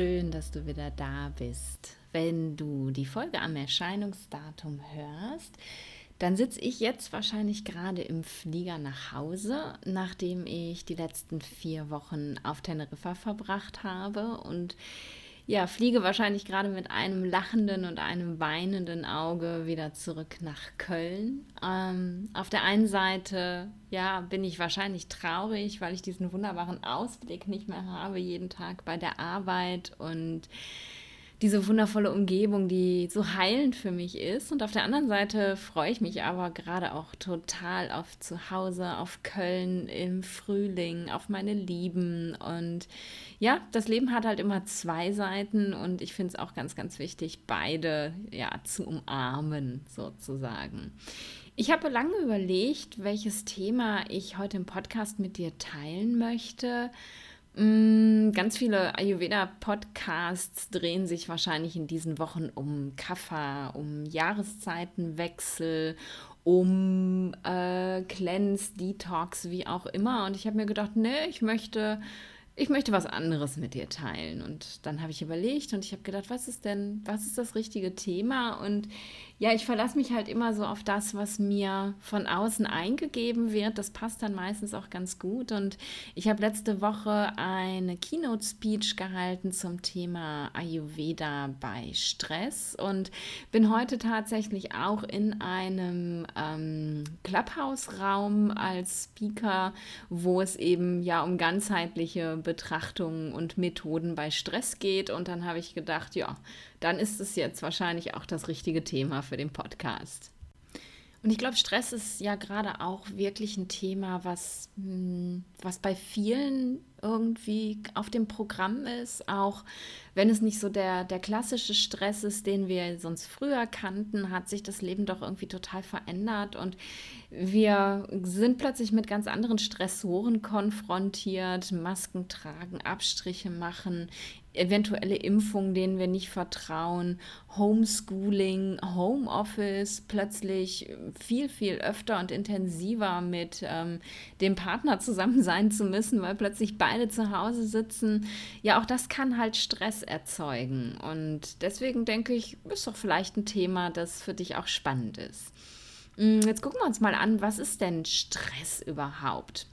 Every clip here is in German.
schön, dass du wieder da bist. Wenn du die Folge am Erscheinungsdatum hörst, dann sitze ich jetzt wahrscheinlich gerade im Flieger nach Hause, nachdem ich die letzten vier Wochen auf Teneriffa verbracht habe und ja, fliege wahrscheinlich gerade mit einem lachenden und einem weinenden Auge wieder zurück nach Köln. Ähm, auf der einen Seite, ja, bin ich wahrscheinlich traurig, weil ich diesen wunderbaren Ausblick nicht mehr habe jeden Tag bei der Arbeit und diese wundervolle Umgebung, die so heilend für mich ist. Und auf der anderen Seite freue ich mich aber gerade auch total auf Zuhause, auf Köln im Frühling, auf meine Lieben. Und ja, das Leben hat halt immer zwei Seiten und ich finde es auch ganz, ganz wichtig, beide ja zu umarmen sozusagen. Ich habe lange überlegt, welches Thema ich heute im Podcast mit dir teilen möchte. Mm, ganz viele Ayurveda-Podcasts drehen sich wahrscheinlich in diesen Wochen um Kaffa, um Jahreszeitenwechsel, um äh, Cleanse, Detox, wie auch immer. Und ich habe mir gedacht, nee, ich möchte ich möchte was anderes mit dir teilen. Und dann habe ich überlegt und ich habe gedacht, was ist denn, was ist das richtige Thema? Und ja, ich verlasse mich halt immer so auf das, was mir von außen eingegeben wird. Das passt dann meistens auch ganz gut. Und ich habe letzte Woche eine Keynote-Speech gehalten zum Thema Ayurveda bei Stress und bin heute tatsächlich auch in einem ähm, Clubhouse-Raum als Speaker, wo es eben ja um ganzheitliche Betrachtungen und Methoden bei Stress geht. Und dann habe ich gedacht, ja, dann ist es jetzt wahrscheinlich auch das richtige Thema für den Podcast. Und ich glaube, Stress ist ja gerade auch wirklich ein Thema, was, hm, was bei vielen irgendwie auf dem Programm ist, auch wenn es nicht so der, der klassische Stress ist, den wir sonst früher kannten, hat sich das Leben doch irgendwie total verändert. Und wir sind plötzlich mit ganz anderen Stressoren konfrontiert, Masken tragen, Abstriche machen, eventuelle Impfungen, denen wir nicht vertrauen, Homeschooling, Homeoffice, plötzlich viel, viel öfter und intensiver mit ähm, dem Partner zusammen sein zu müssen, weil plötzlich beide zu Hause sitzen. Ja, auch das kann halt Stress erzeugen. Und deswegen denke ich, ist doch vielleicht ein Thema, das für dich auch spannend ist. Hm, jetzt gucken wir uns mal an, was ist denn Stress überhaupt?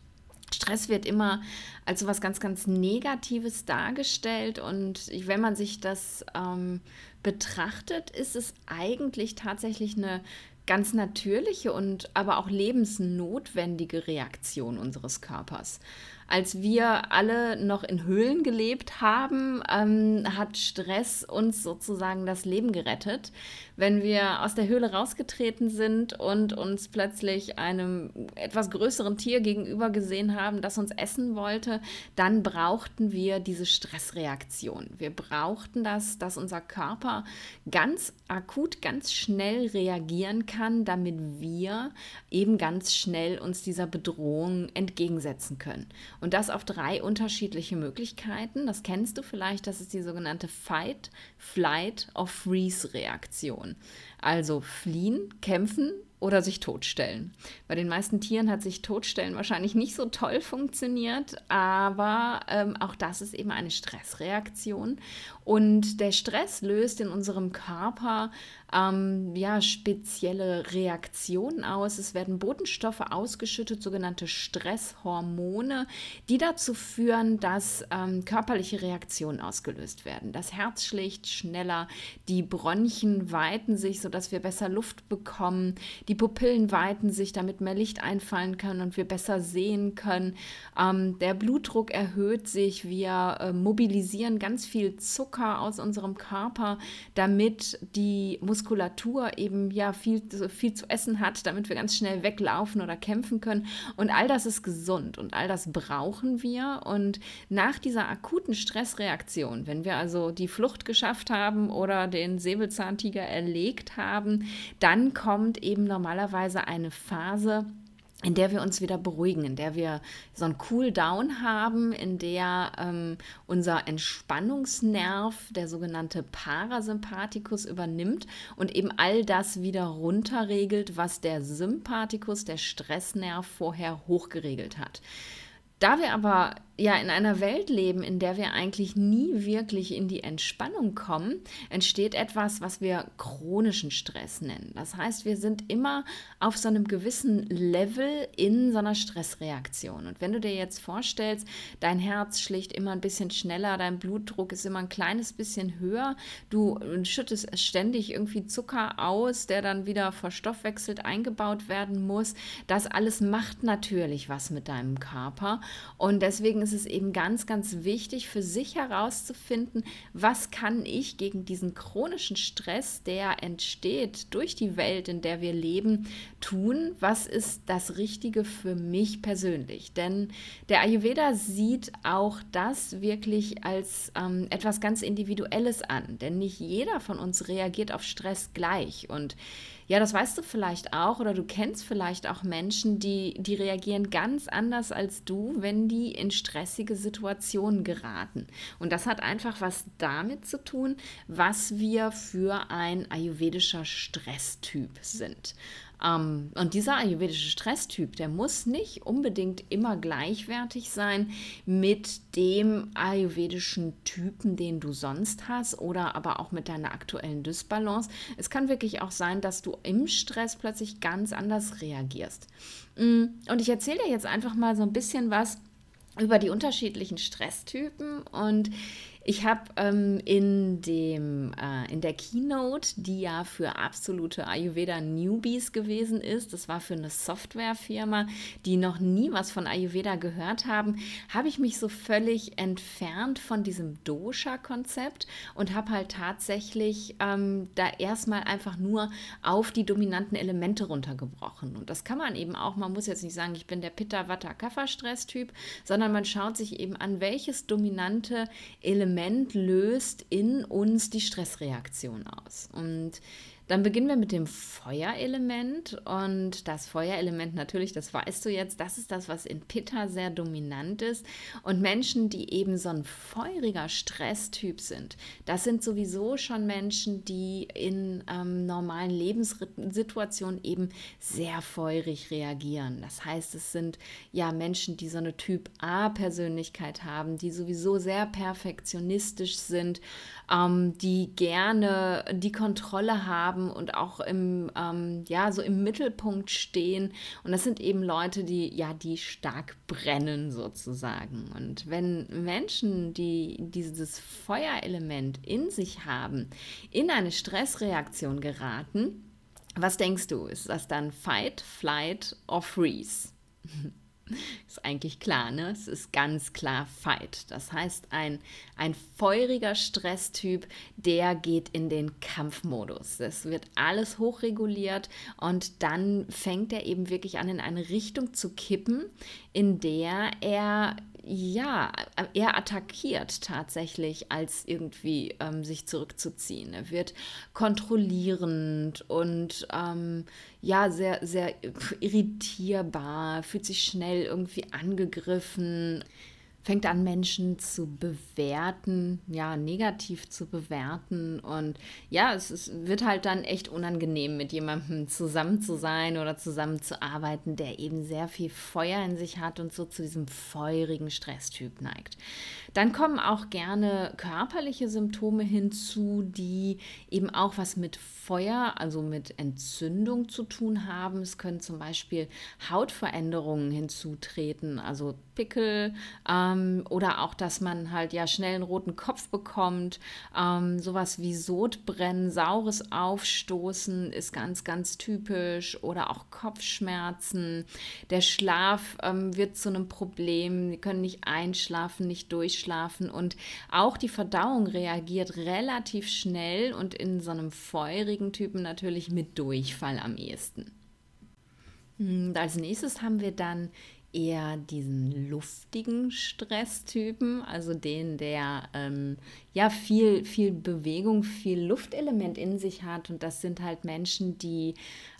Stress wird immer als was ganz, ganz Negatives dargestellt und wenn man sich das ähm, betrachtet, ist es eigentlich tatsächlich eine ganz natürliche und aber auch lebensnotwendige Reaktion unseres Körpers. Als wir alle noch in Höhlen gelebt haben, ähm, hat Stress uns sozusagen das Leben gerettet. Wenn wir aus der Höhle rausgetreten sind und uns plötzlich einem etwas größeren Tier gegenüber gesehen haben, das uns essen wollte, dann brauchten wir diese Stressreaktion. Wir brauchten das, dass unser Körper ganz akut, ganz schnell reagieren kann, damit wir eben ganz schnell uns dieser Bedrohung entgegensetzen können. Und das auf drei unterschiedliche Möglichkeiten. Das kennst du vielleicht, das ist die sogenannte Fight, Flight or Freeze-Reaktion. Also fliehen, kämpfen oder sich totstellen. Bei den meisten Tieren hat sich totstellen wahrscheinlich nicht so toll funktioniert, aber ähm, auch das ist eben eine Stressreaktion. Und der Stress löst in unserem Körper ähm, ja, spezielle Reaktionen aus. Es werden Botenstoffe ausgeschüttet, sogenannte Stresshormone, die dazu führen, dass ähm, körperliche Reaktionen ausgelöst werden. Das Herz schlägt schneller, die Bronchien weiten sich, sodass wir besser Luft bekommen, die Pupillen weiten sich, damit mehr Licht einfallen kann und wir besser sehen können. Ähm, der Blutdruck erhöht sich, wir äh, mobilisieren ganz viel Zucker aus unserem Körper, damit die Muskulatur eben ja viel, viel zu essen hat, damit wir ganz schnell weglaufen oder kämpfen können. Und all das ist gesund und all das brauchen wir. Und nach dieser akuten Stressreaktion, wenn wir also die Flucht geschafft haben oder den Säbelzahntiger erlegt haben, dann kommt eben normalerweise eine Phase, in der wir uns wieder beruhigen, in der wir so einen Cool-Down haben, in der ähm, unser Entspannungsnerv, der sogenannte Parasympathikus, übernimmt und eben all das wieder runterregelt, was der Sympathikus, der Stressnerv, vorher hochgeregelt hat. Da wir aber ja in einer Welt leben, in der wir eigentlich nie wirklich in die Entspannung kommen, entsteht etwas, was wir chronischen Stress nennen. Das heißt, wir sind immer auf so einem gewissen Level in so einer Stressreaktion. Und wenn du dir jetzt vorstellst, dein Herz schlägt immer ein bisschen schneller, dein Blutdruck ist immer ein kleines bisschen höher, du schüttest ständig irgendwie Zucker aus, der dann wieder verstoffwechselt eingebaut werden muss. Das alles macht natürlich was mit deinem Körper und deswegen ist es eben ganz, ganz wichtig für sich herauszufinden, was kann ich gegen diesen chronischen Stress, der entsteht durch die Welt, in der wir leben, tun? Was ist das Richtige für mich persönlich? Denn der Ayurveda sieht auch das wirklich als ähm, etwas ganz Individuelles an. Denn nicht jeder von uns reagiert auf Stress gleich. Und ja, das weißt du vielleicht auch oder du kennst vielleicht auch Menschen, die, die reagieren ganz anders als du, wenn die in stressige Situationen geraten. Und das hat einfach was damit zu tun, was wir für ein ayurvedischer Stresstyp sind. Ähm, und dieser ayurvedische Stresstyp, der muss nicht unbedingt immer gleichwertig sein mit dem ayurvedischen Typen, den du sonst hast oder aber auch mit deiner aktuellen Dysbalance. Es kann wirklich auch sein, dass du im Stress plötzlich ganz anders reagierst. Mm, und ich erzähle dir jetzt einfach mal so ein bisschen was über die unterschiedlichen Stresstypen und ich habe ähm, in, äh, in der Keynote, die ja für absolute Ayurveda-Newbies gewesen ist, das war für eine Softwarefirma, die noch nie was von Ayurveda gehört haben, habe ich mich so völlig entfernt von diesem Dosha-Konzept und habe halt tatsächlich ähm, da erstmal einfach nur auf die dominanten Elemente runtergebrochen. Und das kann man eben auch, man muss jetzt nicht sagen, ich bin der Pitta-Vata-Kapha-Stress-Typ, sondern man schaut sich eben an, welches dominante Element Element löst in uns die Stressreaktion aus. Und dann beginnen wir mit dem Feuerelement und das Feuerelement natürlich, das weißt du jetzt, das ist das, was in Pitta sehr dominant ist und Menschen, die eben so ein feuriger Stresstyp sind, das sind sowieso schon Menschen, die in ähm, normalen Lebenssituationen eben sehr feurig reagieren. Das heißt, es sind ja Menschen, die so eine Typ A Persönlichkeit haben, die sowieso sehr perfektionistisch sind, ähm, die gerne die Kontrolle haben haben und auch im, ähm, ja, so im Mittelpunkt stehen. Und das sind eben Leute, die, ja, die stark brennen sozusagen. Und wenn Menschen, die dieses Feuerelement in sich haben, in eine Stressreaktion geraten, was denkst du? Ist das dann Fight, Flight or Freeze? Ist eigentlich klar, ne? Es ist ganz klar Fight. Das heißt, ein, ein feuriger Stresstyp, der geht in den Kampfmodus. Es wird alles hochreguliert und dann fängt er eben wirklich an, in eine Richtung zu kippen, in der er ja, er attackiert tatsächlich, als irgendwie ähm, sich zurückzuziehen. Er wird kontrollierend und ähm, ja, sehr, sehr irritierbar, fühlt sich schnell irgendwie angegriffen fängt an, Menschen zu bewerten, ja, negativ zu bewerten. Und ja, es ist, wird halt dann echt unangenehm, mit jemandem zusammen zu sein oder zusammen zu arbeiten, der eben sehr viel Feuer in sich hat und so zu diesem feurigen Stresstyp neigt. Dann kommen auch gerne körperliche Symptome hinzu, die eben auch was mit Feuer, also mit Entzündung zu tun haben. Es können zum Beispiel Hautveränderungen hinzutreten, also Pickel ähm, oder auch, dass man halt ja schnell einen roten Kopf bekommt. Ähm, sowas wie Sodbrennen, saures Aufstoßen ist ganz, ganz typisch oder auch Kopfschmerzen. Der Schlaf ähm, wird zu einem Problem. Sie können nicht einschlafen, nicht durchschlafen und auch die Verdauung reagiert relativ schnell und in so einem feurigen Typen natürlich mit Durchfall am ehesten. Hm, als nächstes haben wir dann eher diesen luftigen Stresstypen, also den, der ähm, ja viel, viel Bewegung, viel Luftelement in sich hat. Und das sind halt Menschen, die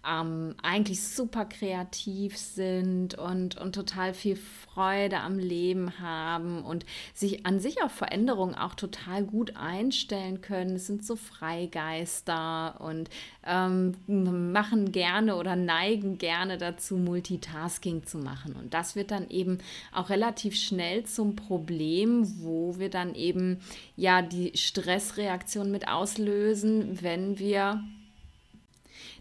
ähm, eigentlich super kreativ sind und, und total viel Freude am Leben haben und sich an sich auf Veränderungen auch total gut einstellen können. Es sind so Freigeister und ähm, machen gerne oder neigen gerne dazu, Multitasking zu machen. Und das wird dann eben auch relativ schnell zum Problem, wo wir dann eben ja die Stressreaktion mit auslösen, wenn wir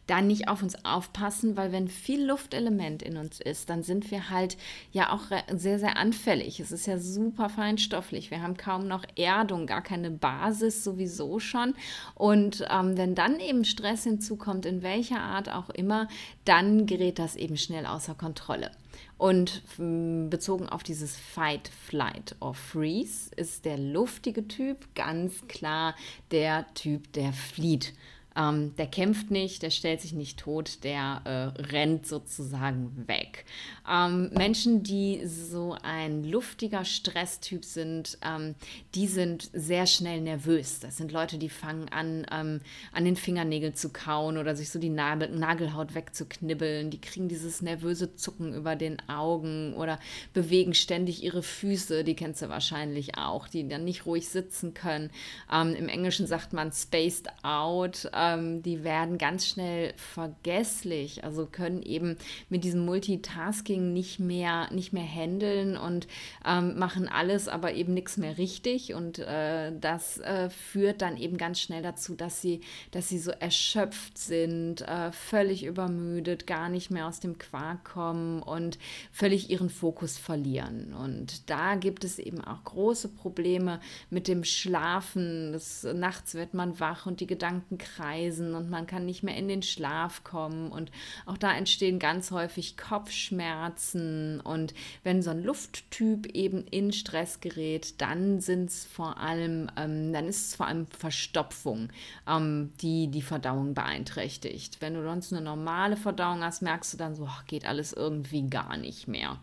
dann nicht auf uns aufpassen, weil wenn viel Luftelement in uns ist, dann sind wir halt ja auch sehr, sehr anfällig. Es ist ja super feinstofflich. Wir haben kaum noch Erdung, gar keine Basis sowieso schon. Und ähm, wenn dann eben Stress hinzukommt, in welcher Art auch immer, dann gerät das eben schnell außer Kontrolle. Und hm, bezogen auf dieses Fight, Flight or Freeze ist der luftige Typ ganz klar der Typ, der flieht. Ähm, der kämpft nicht, der stellt sich nicht tot, der äh, rennt sozusagen weg. Ähm, Menschen, die so ein luftiger Stresstyp sind, ähm, die sind sehr schnell nervös. Das sind Leute, die fangen an, ähm, an den Fingernägeln zu kauen oder sich so die Nagel Nagelhaut wegzuknibbeln. Die kriegen dieses nervöse Zucken über den Augen oder bewegen ständig ihre Füße. Die kennst du wahrscheinlich auch, die dann nicht ruhig sitzen können. Ähm, Im Englischen sagt man spaced out ähm, die werden ganz schnell vergesslich, also können eben mit diesem Multitasking nicht mehr, nicht mehr handeln und ähm, machen alles, aber eben nichts mehr richtig. Und äh, das äh, führt dann eben ganz schnell dazu, dass sie, dass sie so erschöpft sind, äh, völlig übermüdet, gar nicht mehr aus dem Quark kommen und völlig ihren Fokus verlieren. Und da gibt es eben auch große Probleme mit dem Schlafen. Das, nachts wird man wach und die Gedanken kreisen und man kann nicht mehr in den Schlaf kommen. Und auch da entstehen ganz häufig Kopfschmerzen. Und wenn so ein Lufttyp eben in Stress gerät, dann sind es vor allem, ähm, dann ist es vor allem Verstopfung, ähm, die die Verdauung beeinträchtigt. Wenn du sonst eine normale Verdauung hast, merkst du dann so, ach, geht alles irgendwie gar nicht mehr.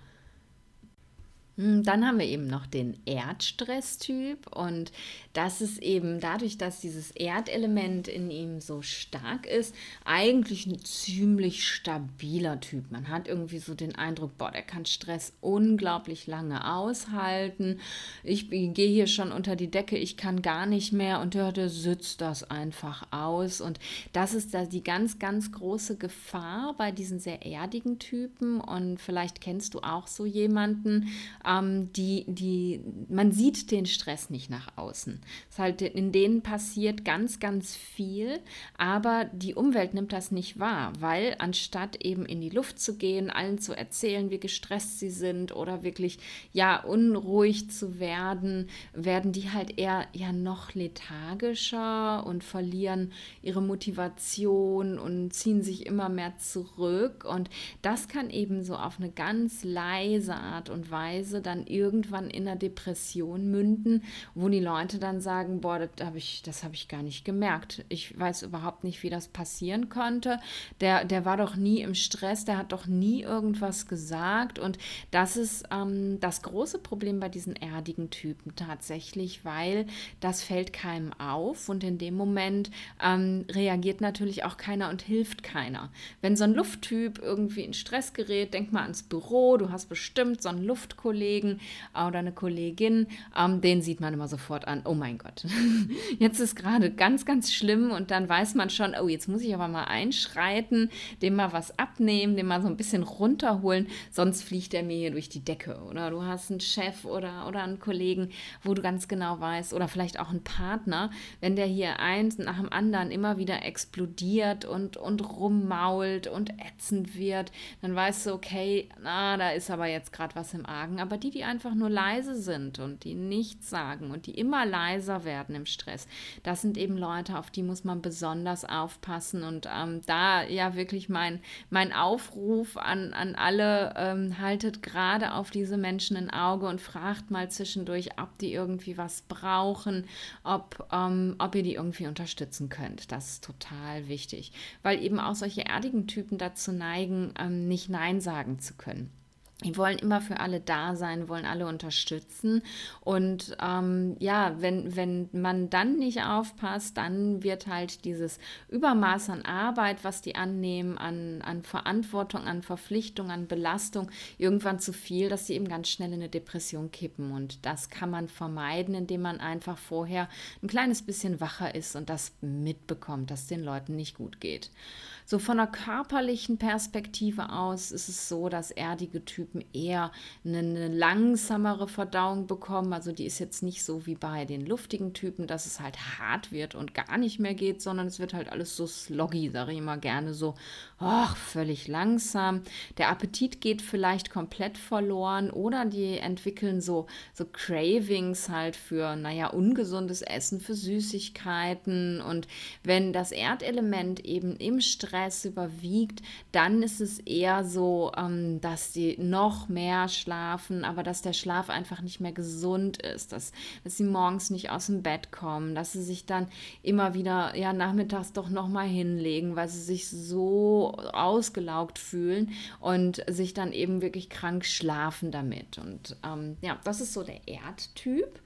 Hm, dann haben wir eben noch den Erdstresstyp und das ist eben dadurch, dass dieses Erdelement in ihm so stark ist, eigentlich ein ziemlich stabiler Typ. Man hat irgendwie so den Eindruck, boah, der kann Stress unglaublich lange aushalten. Ich gehe hier schon unter die Decke, ich kann gar nicht mehr und ja, der sitzt das einfach aus und das ist da die ganz, ganz große Gefahr bei diesen sehr erdigen Typen und vielleicht kennst du auch so jemanden, ähm, die, die, man sieht den Stress nicht nach außen. Das halt, in denen passiert ganz, ganz viel, aber die Umwelt nimmt das nicht wahr, weil anstatt eben in die Luft zu gehen, allen zu erzählen, wie gestresst sie sind oder wirklich ja unruhig zu werden, werden die halt eher ja noch lethargischer und verlieren ihre Motivation und ziehen sich immer mehr zurück und das kann eben so auf eine ganz leise Art und Weise dann irgendwann in einer Depression münden, wo die Leute dann sagen, boah, das habe ich, das ich gar nicht gemerkt. Ich weiß überhaupt nicht, wie das passieren konnte. Der, der war doch nie im Stress, der hat doch nie irgendwas gesagt. Und das ist ähm, das große Problem bei diesen erdigen Typen tatsächlich, weil das fällt keinem auf und in dem Moment ähm, reagiert natürlich auch keiner und hilft keiner. Wenn so ein Lufttyp irgendwie in Stress gerät, denk mal ans Büro, du hast bestimmt so einen Luftkollegen, Kollegen oder eine Kollegin, ähm, den sieht man immer sofort an, oh mein Gott, jetzt ist gerade ganz, ganz schlimm und dann weiß man schon, oh, jetzt muss ich aber mal einschreiten, dem mal was abnehmen, dem mal so ein bisschen runterholen, sonst fliegt er mir hier durch die Decke. Oder du hast einen Chef oder, oder einen Kollegen, wo du ganz genau weißt, oder vielleicht auch einen Partner, wenn der hier eins nach dem anderen immer wieder explodiert und, und rummault und ätzend wird, dann weißt du, okay, na, da ist aber jetzt gerade was im Argen. Aber die, die einfach nur leise sind und die nichts sagen und die immer leiser werden im Stress, das sind eben Leute, auf die muss man besonders aufpassen. Und ähm, da ja wirklich mein, mein Aufruf an, an alle, ähm, haltet gerade auf diese Menschen ein Auge und fragt mal zwischendurch, ob die irgendwie was brauchen, ob, ähm, ob ihr die irgendwie unterstützen könnt. Das ist total wichtig, weil eben auch solche erdigen Typen dazu neigen, ähm, nicht Nein sagen zu können. Die wollen immer für alle da sein, wollen alle unterstützen. Und ähm, ja, wenn, wenn man dann nicht aufpasst, dann wird halt dieses Übermaß an Arbeit, was die annehmen, an, an Verantwortung, an Verpflichtung, an Belastung, irgendwann zu viel, dass sie eben ganz schnell in eine Depression kippen. Und das kann man vermeiden, indem man einfach vorher ein kleines bisschen wacher ist und das mitbekommt, dass den Leuten nicht gut geht. So von der körperlichen Perspektive aus ist es so, dass erdige Typen eher eine, eine, langsamere Verdauung bekommen. Also die ist jetzt nicht so wie bei den luftigen Typen, dass es halt hart wird und gar nicht mehr geht, sondern es wird halt alles so sloggy, sage ich immer gerne so, oh, völlig langsam. Der Appetit geht vielleicht komplett verloren oder die entwickeln so, so Cravings halt für, naja, ungesundes Essen, für Süßigkeiten. Und wenn das Erdelement eben im Stress überwiegt, dann ist es eher so, ähm, dass sie noch mehr schlafen, aber dass der Schlaf einfach nicht mehr gesund ist, dass, dass sie morgens nicht aus dem Bett kommen, dass sie sich dann immer wieder ja nachmittags doch noch mal hinlegen, weil sie sich so ausgelaugt fühlen und sich dann eben wirklich krank schlafen damit. Und ähm, ja, das ist so der Erdtyp.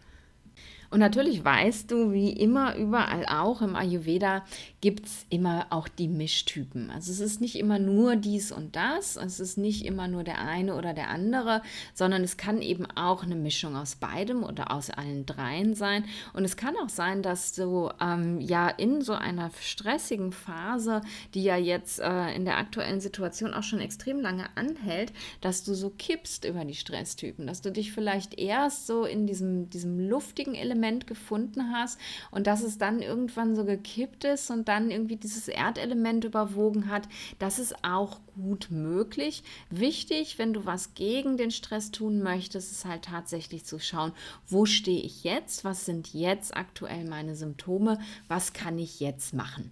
Und natürlich weißt du, wie immer überall auch im Ayurveda gibt es immer auch die Mischtypen. Also es ist nicht immer nur dies und das, es ist nicht immer nur der eine oder der andere, sondern es kann eben auch eine Mischung aus beidem oder aus allen dreien sein. Und es kann auch sein, dass du ähm, ja in so einer stressigen Phase, die ja jetzt äh, in der aktuellen Situation auch schon extrem lange anhält, dass du so kippst über die Stresstypen, dass du dich vielleicht erst so in diesem, diesem luftigen Element Element gefunden hast und dass es dann irgendwann so gekippt ist und dann irgendwie dieses Erdelement überwogen hat, das ist auch gut möglich. Wichtig, wenn du was gegen den Stress tun möchtest, ist halt tatsächlich zu schauen, wo stehe ich jetzt, was sind jetzt aktuell meine Symptome, was kann ich jetzt machen.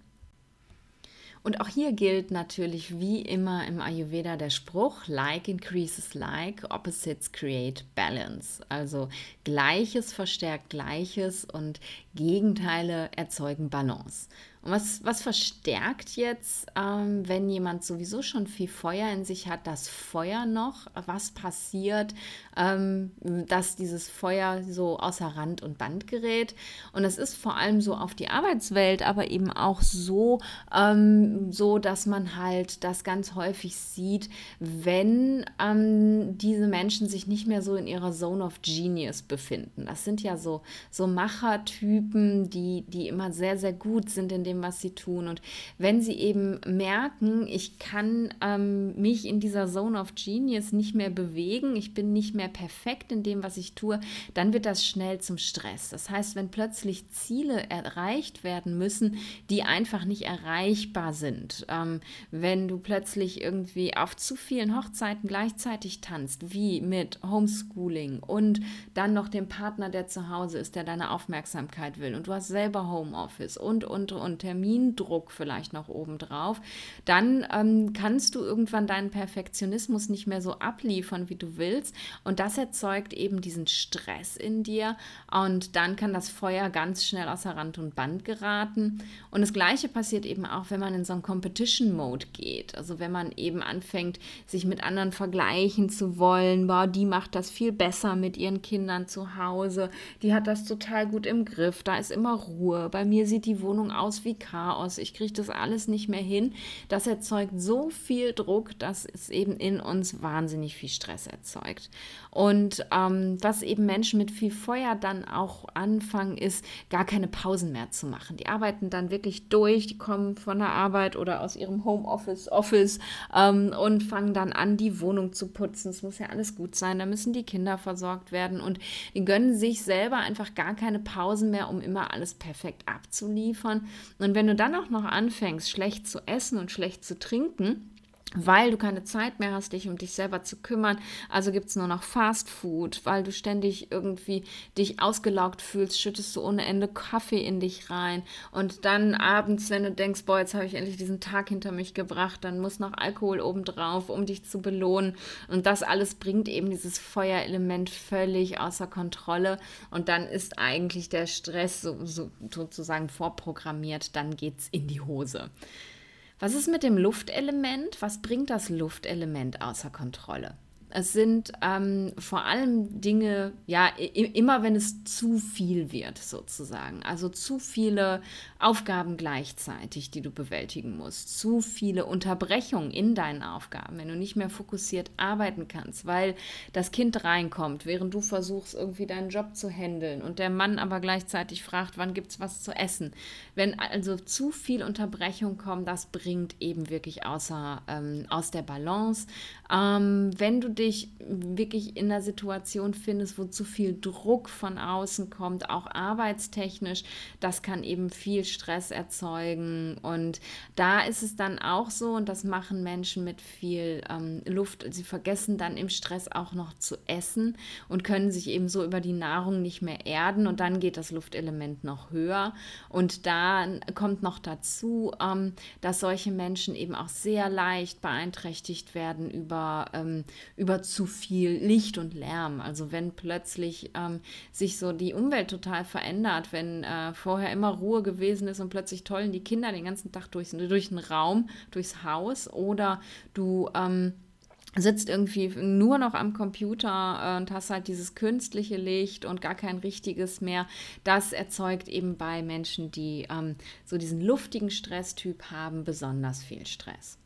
Und auch hier gilt natürlich wie immer im Ayurveda der Spruch, like increases like, opposites create balance. Also Gleiches verstärkt Gleiches und Gegenteile erzeugen Balance. Und was, was verstärkt jetzt, ähm, wenn jemand sowieso schon viel Feuer in sich hat, das Feuer noch? Was passiert, ähm, dass dieses Feuer so außer Rand und Band gerät? Und es ist vor allem so auf die Arbeitswelt, aber eben auch so, ähm, so dass man halt das ganz häufig sieht, wenn ähm, diese Menschen sich nicht mehr so in ihrer Zone of Genius befinden. Das sind ja so, so Machertypen, die, die immer sehr, sehr gut sind in dem, dem, was sie tun. Und wenn sie eben merken, ich kann ähm, mich in dieser Zone of Genius nicht mehr bewegen, ich bin nicht mehr perfekt in dem, was ich tue, dann wird das schnell zum Stress. Das heißt, wenn plötzlich Ziele erreicht werden müssen, die einfach nicht erreichbar sind, ähm, wenn du plötzlich irgendwie auf zu vielen Hochzeiten gleichzeitig tanzt, wie mit Homeschooling und dann noch dem Partner, der zu Hause ist, der deine Aufmerksamkeit will und du hast selber Homeoffice und, und, und Termindruck vielleicht noch obendrauf, dann ähm, kannst du irgendwann deinen Perfektionismus nicht mehr so abliefern, wie du willst. Und das erzeugt eben diesen Stress in dir. Und dann kann das Feuer ganz schnell außer Rand und Band geraten. Und das Gleiche passiert eben auch, wenn man in so einen Competition-Mode geht. Also wenn man eben anfängt, sich mit anderen vergleichen zu wollen. Boah, die macht das viel besser mit ihren Kindern zu Hause. Die hat das total gut im Griff. Da ist immer Ruhe. Bei mir sieht die Wohnung aus wie Chaos, ich kriege das alles nicht mehr hin. Das erzeugt so viel Druck, dass es eben in uns wahnsinnig viel Stress erzeugt. Und ähm, was eben Menschen mit viel Feuer dann auch anfangen, ist, gar keine Pausen mehr zu machen. Die arbeiten dann wirklich durch, die kommen von der Arbeit oder aus ihrem Homeoffice, Office ähm, und fangen dann an, die Wohnung zu putzen. Es muss ja alles gut sein, da müssen die Kinder versorgt werden und die gönnen sich selber einfach gar keine Pausen mehr, um immer alles perfekt abzuliefern. Wenn du dann auch noch anfängst, schlecht zu essen und schlecht zu trinken, weil du keine Zeit mehr hast, dich um dich selber zu kümmern. Also gibt es nur noch Fast Food, weil du ständig irgendwie dich ausgelaugt fühlst, schüttest du ohne Ende Kaffee in dich rein. Und dann abends, wenn du denkst, boah, jetzt habe ich endlich diesen Tag hinter mich gebracht, dann muss noch Alkohol obendrauf, um dich zu belohnen. Und das alles bringt eben dieses Feuerelement völlig außer Kontrolle. Und dann ist eigentlich der Stress so, so, sozusagen vorprogrammiert, dann geht es in die Hose. Was ist mit dem Luftelement? Was bringt das Luftelement außer Kontrolle? Es sind ähm, vor allem Dinge, ja, immer wenn es zu viel wird, sozusagen. Also zu viele Aufgaben gleichzeitig, die du bewältigen musst. Zu viele Unterbrechungen in deinen Aufgaben, wenn du nicht mehr fokussiert arbeiten kannst, weil das Kind reinkommt, während du versuchst, irgendwie deinen Job zu handeln und der Mann aber gleichzeitig fragt, wann gibt es was zu essen. Wenn also zu viel Unterbrechung kommt, das bringt eben wirklich außer, ähm, aus der Balance. Ähm, wenn du dich wirklich in einer Situation findest, wo zu viel Druck von außen kommt, auch arbeitstechnisch, das kann eben viel Stress erzeugen. Und da ist es dann auch so, und das machen Menschen mit viel ähm, Luft, sie vergessen dann im Stress auch noch zu essen und können sich eben so über die Nahrung nicht mehr erden. Und dann geht das Luftelement noch höher. Und da kommt noch dazu, ähm, dass solche Menschen eben auch sehr leicht beeinträchtigt werden über, ähm, über zu viel Licht und Lärm. Also wenn plötzlich ähm, sich so die Umwelt total verändert, wenn äh, vorher immer Ruhe gewesen ist und plötzlich tollen die Kinder den ganzen Tag durch, durch den Raum, durchs Haus oder du ähm, sitzt irgendwie nur noch am Computer äh, und hast halt dieses künstliche Licht und gar kein richtiges mehr. Das erzeugt eben bei Menschen, die ähm, so diesen luftigen Stresstyp haben, besonders viel Stress.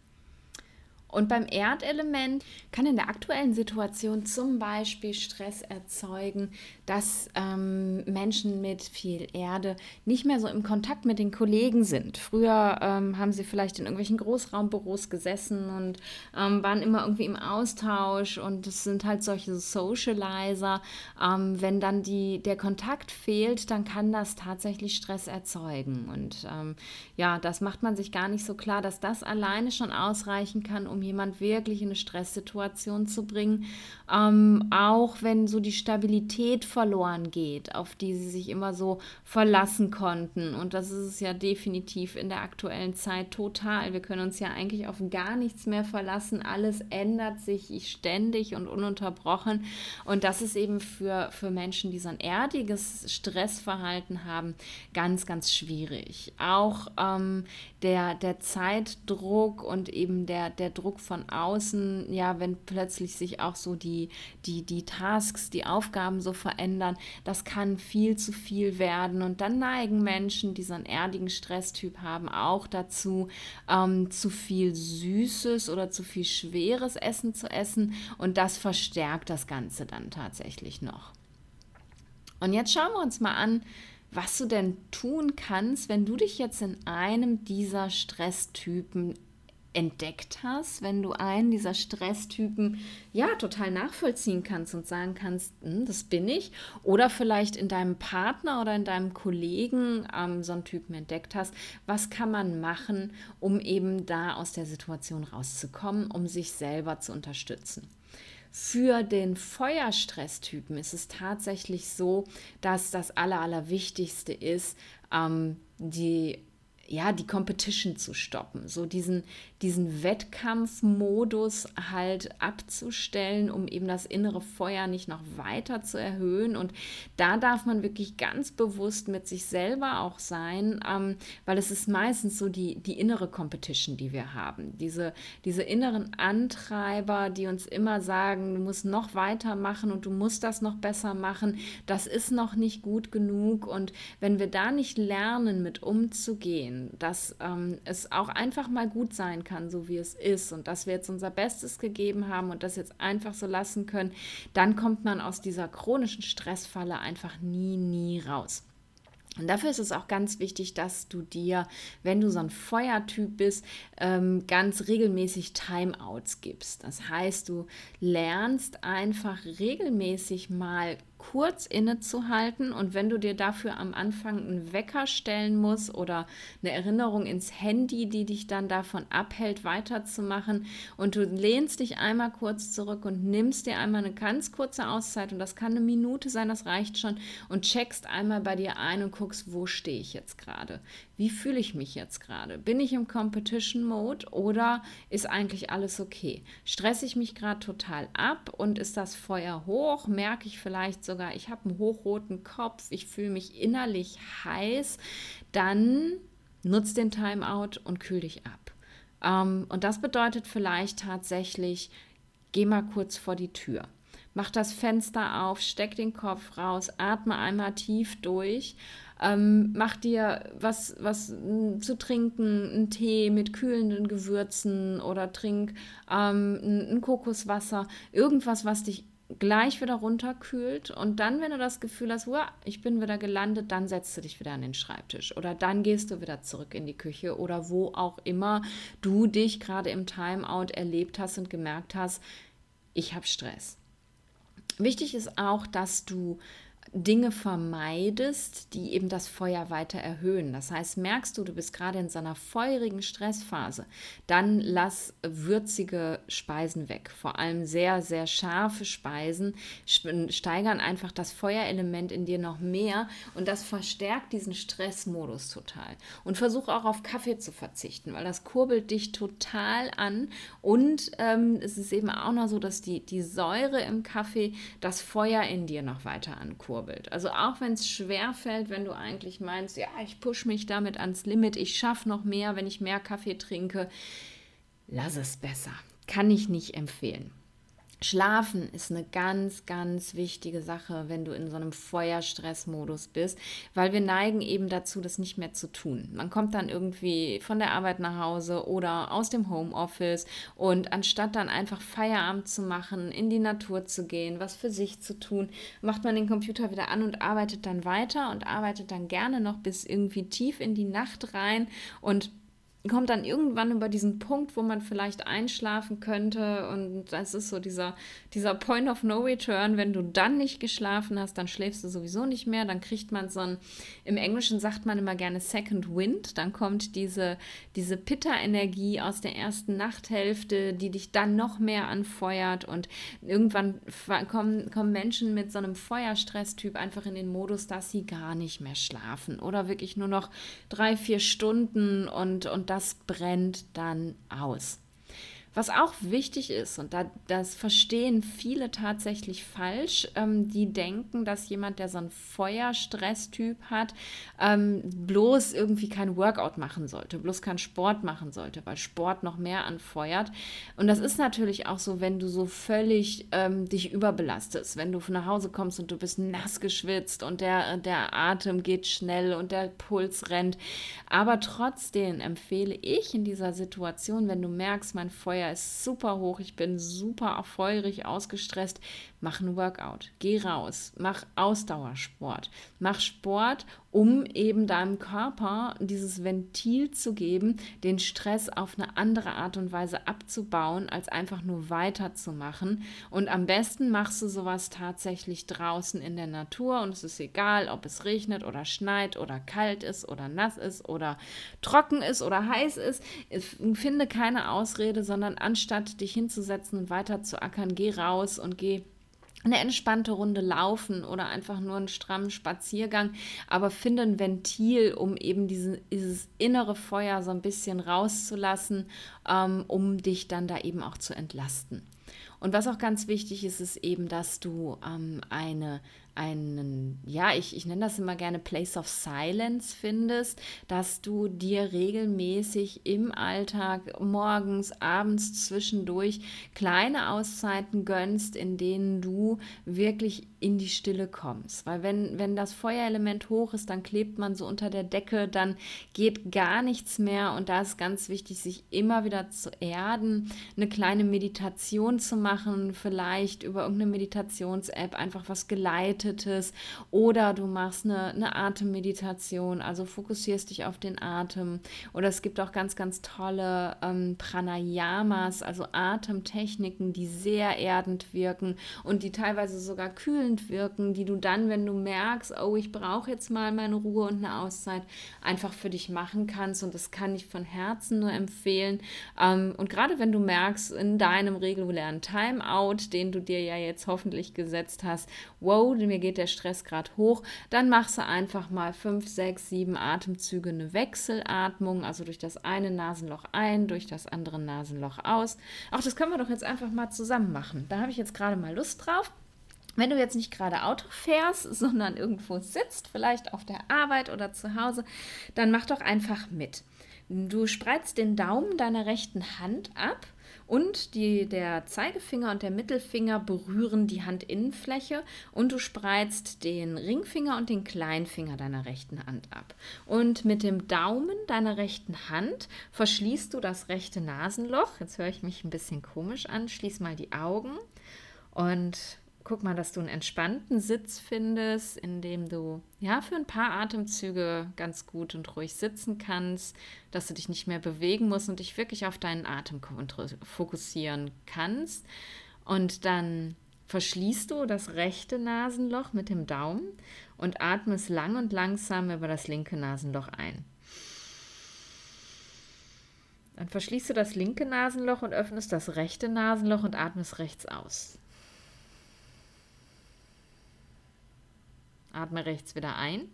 Und beim Erdelement kann in der aktuellen Situation zum Beispiel Stress erzeugen, dass ähm, Menschen mit viel Erde nicht mehr so im Kontakt mit den Kollegen sind. Früher ähm, haben sie vielleicht in irgendwelchen Großraumbüros gesessen und ähm, waren immer irgendwie im Austausch und es sind halt solche Socializer. Ähm, wenn dann die, der Kontakt fehlt, dann kann das tatsächlich Stress erzeugen. Und ähm, ja, das macht man sich gar nicht so klar, dass das alleine schon ausreichen kann, um um jemand wirklich in eine Stresssituation zu bringen. Ähm, auch wenn so die Stabilität verloren geht, auf die sie sich immer so verlassen konnten. Und das ist es ja definitiv in der aktuellen Zeit total. Wir können uns ja eigentlich auf gar nichts mehr verlassen. Alles ändert sich ständig und ununterbrochen. Und das ist eben für, für Menschen, die so ein erdiges Stressverhalten haben, ganz, ganz schwierig. Auch ähm, der, der Zeitdruck und eben der, der Druck Druck von außen, ja, wenn plötzlich sich auch so die, die, die Tasks, die Aufgaben so verändern, das kann viel zu viel werden. Und dann neigen Menschen, die so einen erdigen Stresstyp haben, auch dazu, ähm, zu viel Süßes oder zu viel schweres Essen zu essen. Und das verstärkt das Ganze dann tatsächlich noch. Und jetzt schauen wir uns mal an, was du denn tun kannst, wenn du dich jetzt in einem dieser Stresstypen entdeckt hast, wenn du einen dieser Stresstypen ja total nachvollziehen kannst und sagen kannst, hm, das bin ich, oder vielleicht in deinem Partner oder in deinem Kollegen ähm, so einen Typen entdeckt hast, was kann man machen, um eben da aus der Situation rauszukommen, um sich selber zu unterstützen? Für den Feuerstresstypen ist es tatsächlich so, dass das Aller, Allerwichtigste ist, ähm, die ja, die Competition zu stoppen, so diesen, diesen Wettkampfmodus halt abzustellen, um eben das innere Feuer nicht noch weiter zu erhöhen. Und da darf man wirklich ganz bewusst mit sich selber auch sein, ähm, weil es ist meistens so die, die innere Competition, die wir haben. Diese, diese inneren Antreiber, die uns immer sagen, du musst noch weitermachen und du musst das noch besser machen, das ist noch nicht gut genug. Und wenn wir da nicht lernen, mit umzugehen, dass ähm, es auch einfach mal gut sein kann, so wie es ist und dass wir jetzt unser Bestes gegeben haben und das jetzt einfach so lassen können, dann kommt man aus dieser chronischen Stressfalle einfach nie, nie raus. Und dafür ist es auch ganz wichtig, dass du dir, wenn du so ein Feuertyp bist, ähm, ganz regelmäßig Timeouts gibst. Das heißt, du lernst einfach regelmäßig mal kurz innezuhalten und wenn du dir dafür am Anfang einen Wecker stellen musst oder eine Erinnerung ins Handy, die dich dann davon abhält, weiterzumachen und du lehnst dich einmal kurz zurück und nimmst dir einmal eine ganz kurze Auszeit und das kann eine Minute sein, das reicht schon und checkst einmal bei dir ein und guckst, wo stehe ich jetzt gerade? Wie fühle ich mich jetzt gerade? Bin ich im Competition Mode oder ist eigentlich alles okay? Stresse ich mich gerade total ab und ist das Feuer hoch? Merke ich vielleicht sogar, ich habe einen hochroten Kopf, ich fühle mich innerlich heiß, dann nutz den Timeout und kühl dich ab. Ähm, und das bedeutet vielleicht tatsächlich, geh mal kurz vor die Tür. Mach das Fenster auf, steck den Kopf raus, atme einmal tief durch. Ähm, mach dir was, was m, zu trinken, einen Tee mit kühlenden Gewürzen oder trink ähm, ein, ein Kokoswasser, irgendwas, was dich gleich wieder runterkühlt und dann, wenn du das Gefühl hast, ich bin wieder gelandet, dann setzt du dich wieder an den Schreibtisch oder dann gehst du wieder zurück in die Küche oder wo auch immer du dich gerade im Timeout erlebt hast und gemerkt hast, ich habe Stress. Wichtig ist auch, dass du Dinge vermeidest, die eben das Feuer weiter erhöhen. Das heißt, merkst du, du bist gerade in so einer feurigen Stressphase, dann lass würzige Speisen weg. Vor allem sehr, sehr scharfe Speisen steigern einfach das Feuerelement in dir noch mehr und das verstärkt diesen Stressmodus total. Und versuch auch auf Kaffee zu verzichten, weil das kurbelt dich total an und ähm, es ist eben auch noch so, dass die, die Säure im Kaffee das Feuer in dir noch weiter ankurbelt ankurbelt. Also auch wenn es schwer fällt, wenn du eigentlich meinst, ja, ich pushe mich damit ans Limit, ich schaffe noch mehr, wenn ich mehr Kaffee trinke, lass es besser. Kann ich nicht empfehlen. Schlafen ist eine ganz, ganz wichtige Sache, wenn du in so einem Feuerstressmodus bist, weil wir neigen eben dazu, das nicht mehr zu tun. Man kommt dann irgendwie von der Arbeit nach Hause oder aus dem Homeoffice und anstatt dann einfach Feierabend zu machen, in die Natur zu gehen, was für sich zu tun, macht man den Computer wieder an und arbeitet dann weiter und arbeitet dann gerne noch bis irgendwie tief in die Nacht rein und kommt dann irgendwann über diesen Punkt, wo man vielleicht einschlafen könnte und das ist so dieser, dieser Point of No Return, wenn du dann nicht geschlafen hast, dann schläfst du sowieso nicht mehr, dann kriegt man so ein, im Englischen sagt man immer gerne Second Wind, dann kommt diese, diese Pitta-Energie aus der ersten Nachthälfte, die dich dann noch mehr anfeuert. Und irgendwann kommen, kommen Menschen mit so einem Feuerstress-Typ einfach in den Modus, dass sie gar nicht mehr schlafen. Oder wirklich nur noch drei, vier Stunden und, und das brennt dann aus. Was auch wichtig ist, und da, das verstehen viele tatsächlich falsch, ähm, die denken, dass jemand, der so einen Feuerstresstyp hat, ähm, bloß irgendwie kein Workout machen sollte, bloß keinen Sport machen sollte, weil Sport noch mehr anfeuert. Und das ist natürlich auch so, wenn du so völlig ähm, dich überbelastest, wenn du nach Hause kommst und du bist nass geschwitzt und der, der Atem geht schnell und der Puls rennt. Aber trotzdem empfehle ich in dieser Situation, wenn du merkst, mein Feuer Ist super hoch, ich bin super feurig, ausgestresst, mach ein Workout, geh raus, mach Ausdauersport, mach Sport, um eben deinem Körper dieses Ventil zu geben, den Stress auf eine andere Art und Weise abzubauen, als einfach nur weiterzumachen. Und am besten machst du sowas tatsächlich draußen in der Natur und es ist egal, ob es regnet oder schneit oder kalt ist oder nass ist oder trocken ist oder heiß ist. Finde keine Ausrede, sondern anstatt dich hinzusetzen und weiter zu ackern, geh raus und geh eine entspannte Runde laufen oder einfach nur einen strammen Spaziergang, aber finde ein Ventil, um eben diese, dieses innere Feuer so ein bisschen rauszulassen, ähm, um dich dann da eben auch zu entlasten. Und was auch ganz wichtig ist, ist eben, dass du ähm, eine einen, ja, ich, ich nenne das immer gerne Place of Silence findest, dass du dir regelmäßig im Alltag, morgens, abends, zwischendurch kleine Auszeiten gönnst, in denen du wirklich in die Stille kommst. Weil wenn, wenn das Feuerelement hoch ist, dann klebt man so unter der Decke, dann geht gar nichts mehr und da ist ganz wichtig, sich immer wieder zu erden, eine kleine Meditation zu machen, vielleicht über irgendeine Meditations-App einfach was geleitet Geleitet oder du machst eine, eine Atemmeditation, also fokussierst dich auf den Atem. Oder es gibt auch ganz, ganz tolle ähm, Pranayamas, also Atemtechniken, die sehr erdend wirken und die teilweise sogar kühlend wirken, die du dann, wenn du merkst, oh, ich brauche jetzt mal meine Ruhe und eine Auszeit, einfach für dich machen kannst. Und das kann ich von Herzen nur empfehlen. Ähm, und gerade wenn du merkst, in deinem regulären Timeout, den du dir ja jetzt hoffentlich gesetzt hast, wow, mir geht der Stress gerade hoch, dann machst du einfach mal fünf, sechs, sieben Atemzüge eine Wechselatmung, also durch das eine Nasenloch ein, durch das andere Nasenloch aus. Auch das können wir doch jetzt einfach mal zusammen machen. Da habe ich jetzt gerade mal Lust drauf. Wenn du jetzt nicht gerade Auto fährst, sondern irgendwo sitzt, vielleicht auf der Arbeit oder zu Hause, dann mach doch einfach mit. Du spreizt den Daumen deiner rechten Hand ab Und die, der Zeigefinger und der Mittelfinger berühren die Handinnenfläche und du spreizt den Ringfinger und den Kleinfinger deiner rechten Hand ab. Und mit dem Daumen deiner rechten Hand verschließt du das rechte Nasenloch. Jetzt höre ich mich ein bisschen komisch an. Schließ mal die Augen und guck mal, dass du einen entspannten Sitz findest, in dem du ja für ein paar Atemzüge ganz gut und ruhig sitzen kannst, dass du dich nicht mehr bewegen musst und dich wirklich auf deinen Atem fokussieren kannst. Und dann verschließt du das rechte Nasenloch mit dem Daumen und atmest lang und langsam über das linke Nasenloch ein. Dann verschließt du das linke Nasenloch und öffnest das rechte Nasenloch und atmest rechts aus. Atme rechts wieder ein.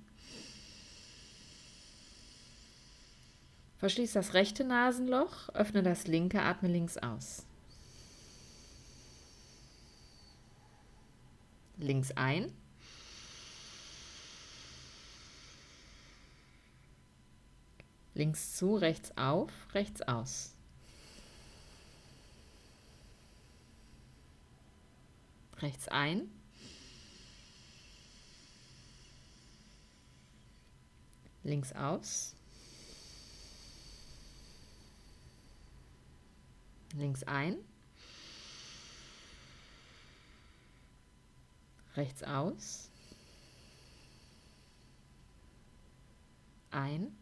Verschließ das rechte Nasenloch, öffne das linke, atme links aus. Links ein. Links zu, rechts auf, rechts aus. Rechts ein. Links aus, links ein, rechts aus, ein.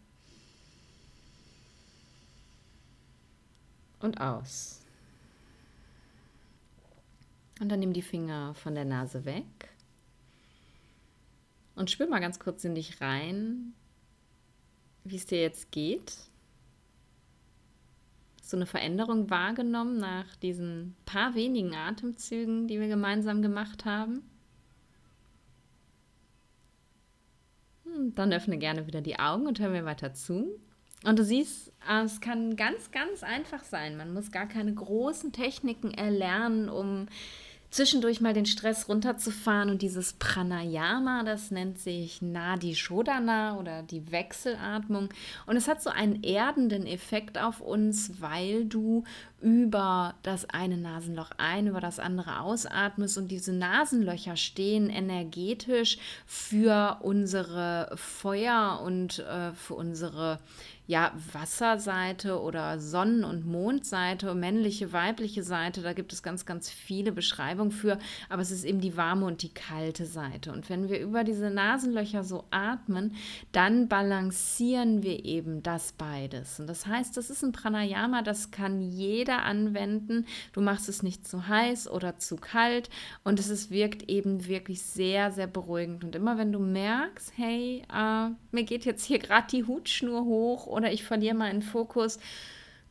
Und aus. Und dann nimm die Finger von der Nase weg. Und spür mal ganz kurz in dich rein, wie es dir jetzt geht? Du eine Veränderung wahrgenommen nach diesen paar wenigen Atemzügen, die wir gemeinsam gemacht haben? Hm, dann öffne gerne wieder die Augen und hör mir weiter zu. Und du siehst, es kann ganz, ganz einfach sein. Man muss gar keine großen Techniken erlernen, um zwischendurch mal den Stress runterzufahren und dieses Pranayama, das nennt sich Nadi Shodhana oder die Wechselatmung. Und es hat so einen erdenden Effekt auf uns, weil du über das eine Nasenloch ein, über das andere ausatmest und diese Nasenlöcher stehen energetisch für unsere Feuer und äh, für unsere ja, Wasserseite oder Sonnen- und Mondseite, männliche, weibliche Seite, da gibt es ganz, ganz viele Beschreibungen für, aber es ist eben die warme und die kalte Seite. Und wenn wir über diese Nasenlöcher so atmen, dann balancieren wir eben das beides. Und das heißt, das ist ein Pranayama, das kann jeder anwenden. Du machst es nicht zu heiß oder zu kalt und es ist, wirkt eben wirklich sehr, sehr beruhigend. Und immer wenn du merkst, hey, äh, mir geht jetzt hier gerade die Hutschnur hoch oder ich verliere meinen Fokus.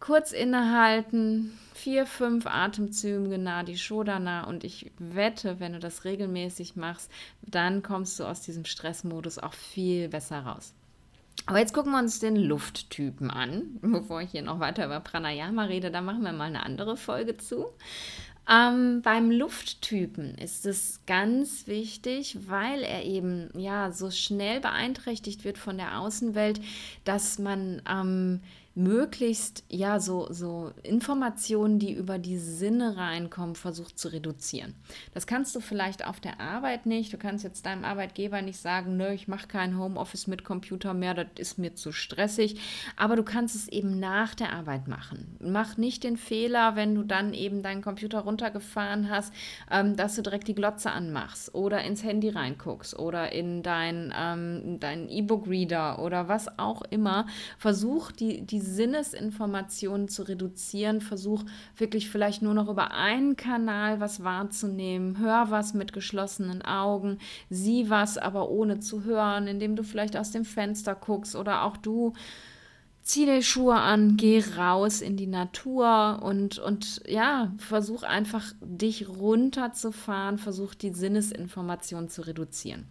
Kurz innehalten, vier, fünf Atemzüge nah die Shodana und ich wette, wenn du das regelmäßig machst, dann kommst du aus diesem Stressmodus auch viel besser raus. Aber jetzt gucken wir uns den Lufttypen an. Bevor ich hier noch weiter über Pranayama rede, da machen wir mal eine andere Folge zu. Ähm, beim Lufttypen ist es ganz wichtig, weil er eben ja so schnell beeinträchtigt wird von der Außenwelt, dass man ähm, möglichst ja so, so Informationen, die über die Sinne reinkommen, versucht zu reduzieren. Das kannst du vielleicht auf der Arbeit nicht. Du kannst jetzt deinem Arbeitgeber nicht sagen, nö, ich mache kein Homeoffice mit Computer mehr, das ist mir zu stressig. Aber du kannst es eben nach der Arbeit machen. Mach nicht den Fehler, wenn du dann eben deinen Computer runtergefahren hast, ähm, dass du direkt die Glotze anmachst oder ins Handy reinguckst oder in dein ähm, dein E-Book-Reader oder was auch immer. Versuch die, die Sinnesinformationen zu reduzieren. Versuch wirklich vielleicht nur noch über einen Kanal was wahrzunehmen. Hör was mit geschlossenen Augen, sieh was aber ohne zu hören, indem du vielleicht aus dem Fenster guckst oder auch du zieh die Schuhe an, geh raus in die Natur und, und ja, versuch einfach dich runterzufahren, versuch die Sinnesinformation zu reduzieren.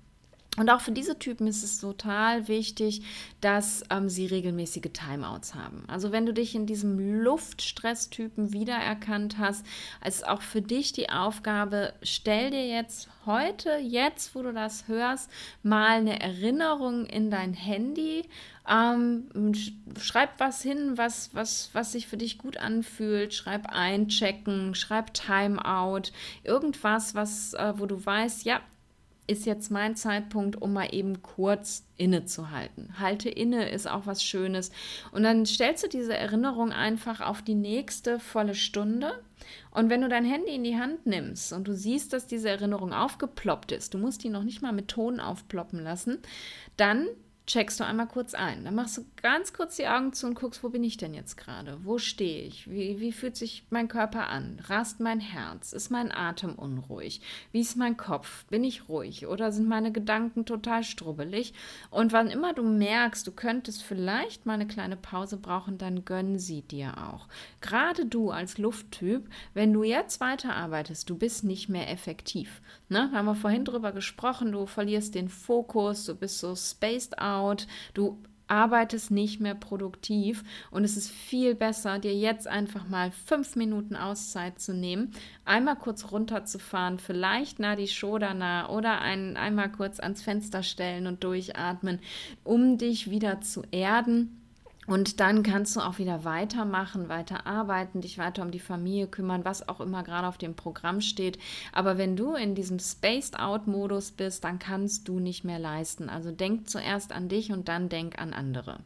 Und auch für diese Typen ist es total wichtig, dass ähm, sie regelmäßige Timeouts haben. Also wenn du dich in diesem Luftstress-Typen wiedererkannt hast, ist auch für dich die Aufgabe, stell dir jetzt heute, jetzt, wo du das hörst, mal eine Erinnerung in dein Handy. Ähm, schreib was hin, was, was, was sich für dich gut anfühlt. Schreib einchecken, schreib Timeout, irgendwas, was, äh, wo du weißt, ja, ist jetzt mein Zeitpunkt, um mal eben kurz innezuhalten. Halte inne ist auch was Schönes. Und dann stellst du diese Erinnerung einfach auf die nächste volle Stunde. Und wenn du dein Handy in die Hand nimmst und du siehst, dass diese Erinnerung aufgeploppt ist, du musst die noch nicht mal mit Ton aufploppen lassen, dann checkst du einmal kurz ein. Dann machst du ganz kurz die Augen zu und guckst, wo bin ich denn jetzt gerade? Wo stehe ich? Wie, wie fühlt sich mein Körper an? Rast mein Herz? Ist mein Atem unruhig? Wie ist mein Kopf? Bin ich ruhig oder sind meine Gedanken total strubbelig? Und wann immer du merkst, du könntest vielleicht mal eine kleine Pause brauchen, dann gönn sie dir auch. Gerade du als Lufttyp, wenn du jetzt weiterarbeitest, du bist nicht mehr effektiv. Ne? Da haben wir vorhin drüber gesprochen, du verlierst den Fokus, du bist so spaced out, du arbeitest nicht mehr produktiv und es ist viel besser, dir jetzt einfach mal fünf Minuten Auszeit zu nehmen, einmal kurz runterzufahren, vielleicht nah die Schodana oder ein, einmal kurz ans Fenster stellen und durchatmen, um dich wieder zu erden und dann kannst du auch wieder weitermachen, weiter arbeiten, dich weiter um die Familie kümmern, was auch immer gerade auf dem Programm steht. Aber wenn du in diesem Spaced-Out-Modus bist, dann kannst du nicht mehr leisten. Also denk zuerst an dich und dann denk an andere.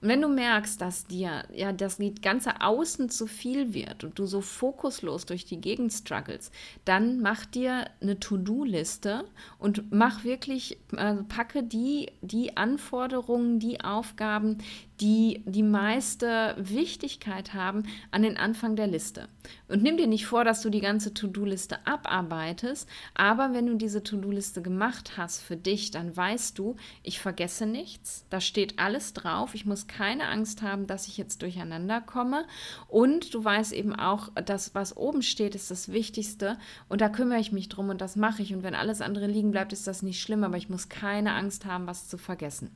Und wenn du merkst, dass dir ja das ganze Außen zu viel wird und du so fokuslos durch die Gegend struggles, dann mach dir eine To-Do-Liste und mach wirklich, also packe die, die Anforderungen, die Aufgaben, die die meiste Wichtigkeit haben, an den Anfang der Liste. Und nimm dir nicht vor, dass du die ganze To-Do-Liste abarbeitest, aber wenn du diese To-Do-Liste gemacht hast für dich, dann weißt du, ich vergesse nichts, da steht alles drauf, ich muss keine Angst haben, dass ich jetzt durcheinander komme und du weißt eben auch, dass was oben steht, ist das Wichtigste und da kümmere ich mich drum und das mache ich und wenn alles andere liegen bleibt, ist das nicht schlimm, aber ich muss keine Angst haben, was zu vergessen.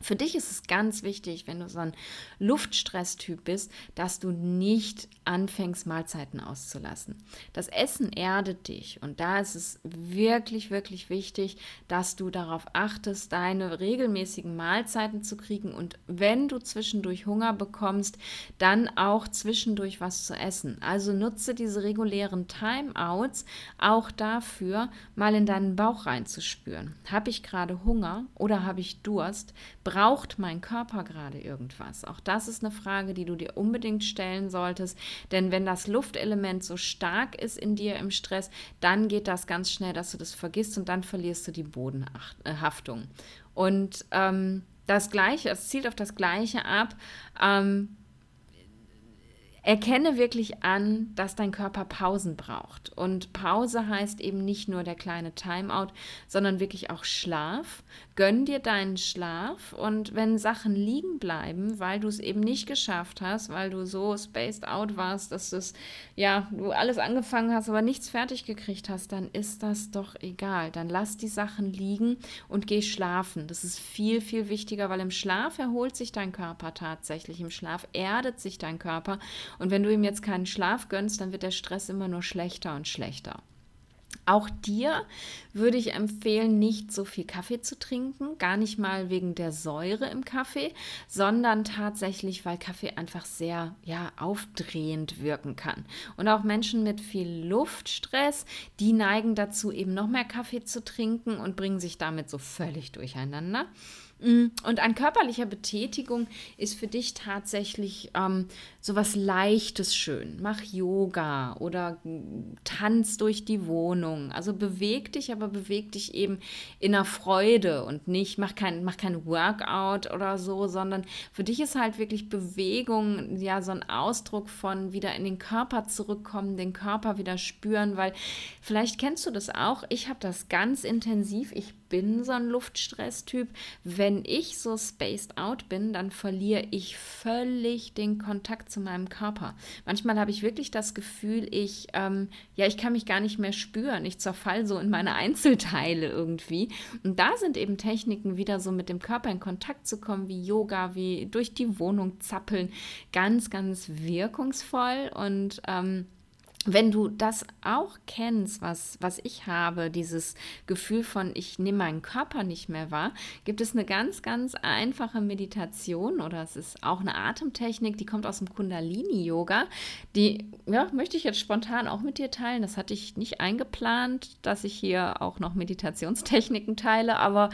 Für dich ist es ganz wichtig, wenn du so ein Luftstresstyp bist, dass du nicht anfängst, Mahlzeiten auszulassen. Das Essen erdet dich und da ist es wirklich, wirklich wichtig, dass du darauf achtest, deine regelmäßigen Mahlzeiten zu kriegen und wenn du zwischendurch Hunger bekommst, dann auch zwischendurch was zu essen. Also nutze diese regulären Timeouts auch dafür, mal in deinen Bauch reinzuspüren. Habe ich gerade Hunger oder habe ich Durst? Braucht mein Körper gerade irgendwas? Auch das ist eine Frage, die du dir unbedingt stellen solltest. Denn wenn das Luftelement so stark ist in dir im Stress, dann geht das ganz schnell, dass du das vergisst und dann verlierst du die Bodenhaftung. Und ähm, das Gleiche, es zielt auf das Gleiche ab. Ähm, Erkenne wirklich an, dass dein Körper Pausen braucht. Und Pause heißt eben nicht nur der kleine Timeout, sondern wirklich auch Schlaf. Gönn dir deinen Schlaf und wenn Sachen liegen bleiben, weil du es eben nicht geschafft hast, weil du so spaced out warst, dass es, ja, du alles angefangen hast, aber nichts fertig gekriegt hast, dann ist das doch egal. Dann lass die Sachen liegen und geh schlafen. Das ist viel, viel wichtiger, weil im Schlaf erholt sich dein Körper tatsächlich. Im Schlaf erdet sich dein Körper und wenn du ihm jetzt keinen Schlaf gönnst, dann wird der Stress immer nur schlechter und schlechter. Auch dir würde ich empfehlen, nicht so viel Kaffee zu trinken, gar nicht mal wegen der Säure im Kaffee, sondern tatsächlich, weil Kaffee einfach sehr ja, aufdrehend wirken kann. Und auch Menschen mit viel Luftstress, die neigen dazu, eben noch mehr Kaffee zu trinken und bringen sich damit so völlig durcheinander. Mm, und an körperlicher Betätigung ist für dich tatsächlich ähm, sowas Leichtes schön. Mach Yoga oder tanz durch die Wohnung. Also beweg dich, aber beweg dich eben in der Freude und nicht, mach kein, mach kein Workout oder so, sondern für dich ist halt wirklich Bewegung ja so ein Ausdruck von wieder in den Körper zurückkommen, den Körper wieder spüren, weil vielleicht kennst du das auch. Ich habe das ganz intensiv. Ich bin so ein Luftstresstyp. Wenn ich so spaced out bin, dann verliere ich völlig den Kontakt zu meinem Körper. Manchmal habe ich wirklich das Gefühl, ich, ähm, ja, ich kann mich gar nicht mehr spüren. Ich zerfall so in meine Einzelteile irgendwie. Und da sind eben Techniken, wieder so mit dem Körper in Kontakt zu kommen, wie Yoga, wie durch die Wohnung zappeln, ganz, ganz wirkungsvoll und ähm, wenn du das auch kennst, was, was ich habe, dieses Gefühl von, ich nehme meinen Körper nicht mehr wahr, gibt es eine ganz, ganz einfache Meditation oder es ist auch eine Atemtechnik, die kommt aus dem Kundalini-Yoga. Die ja, möchte ich jetzt spontan auch mit dir teilen. Das hatte ich nicht eingeplant, dass ich hier auch noch Meditationstechniken teile, aber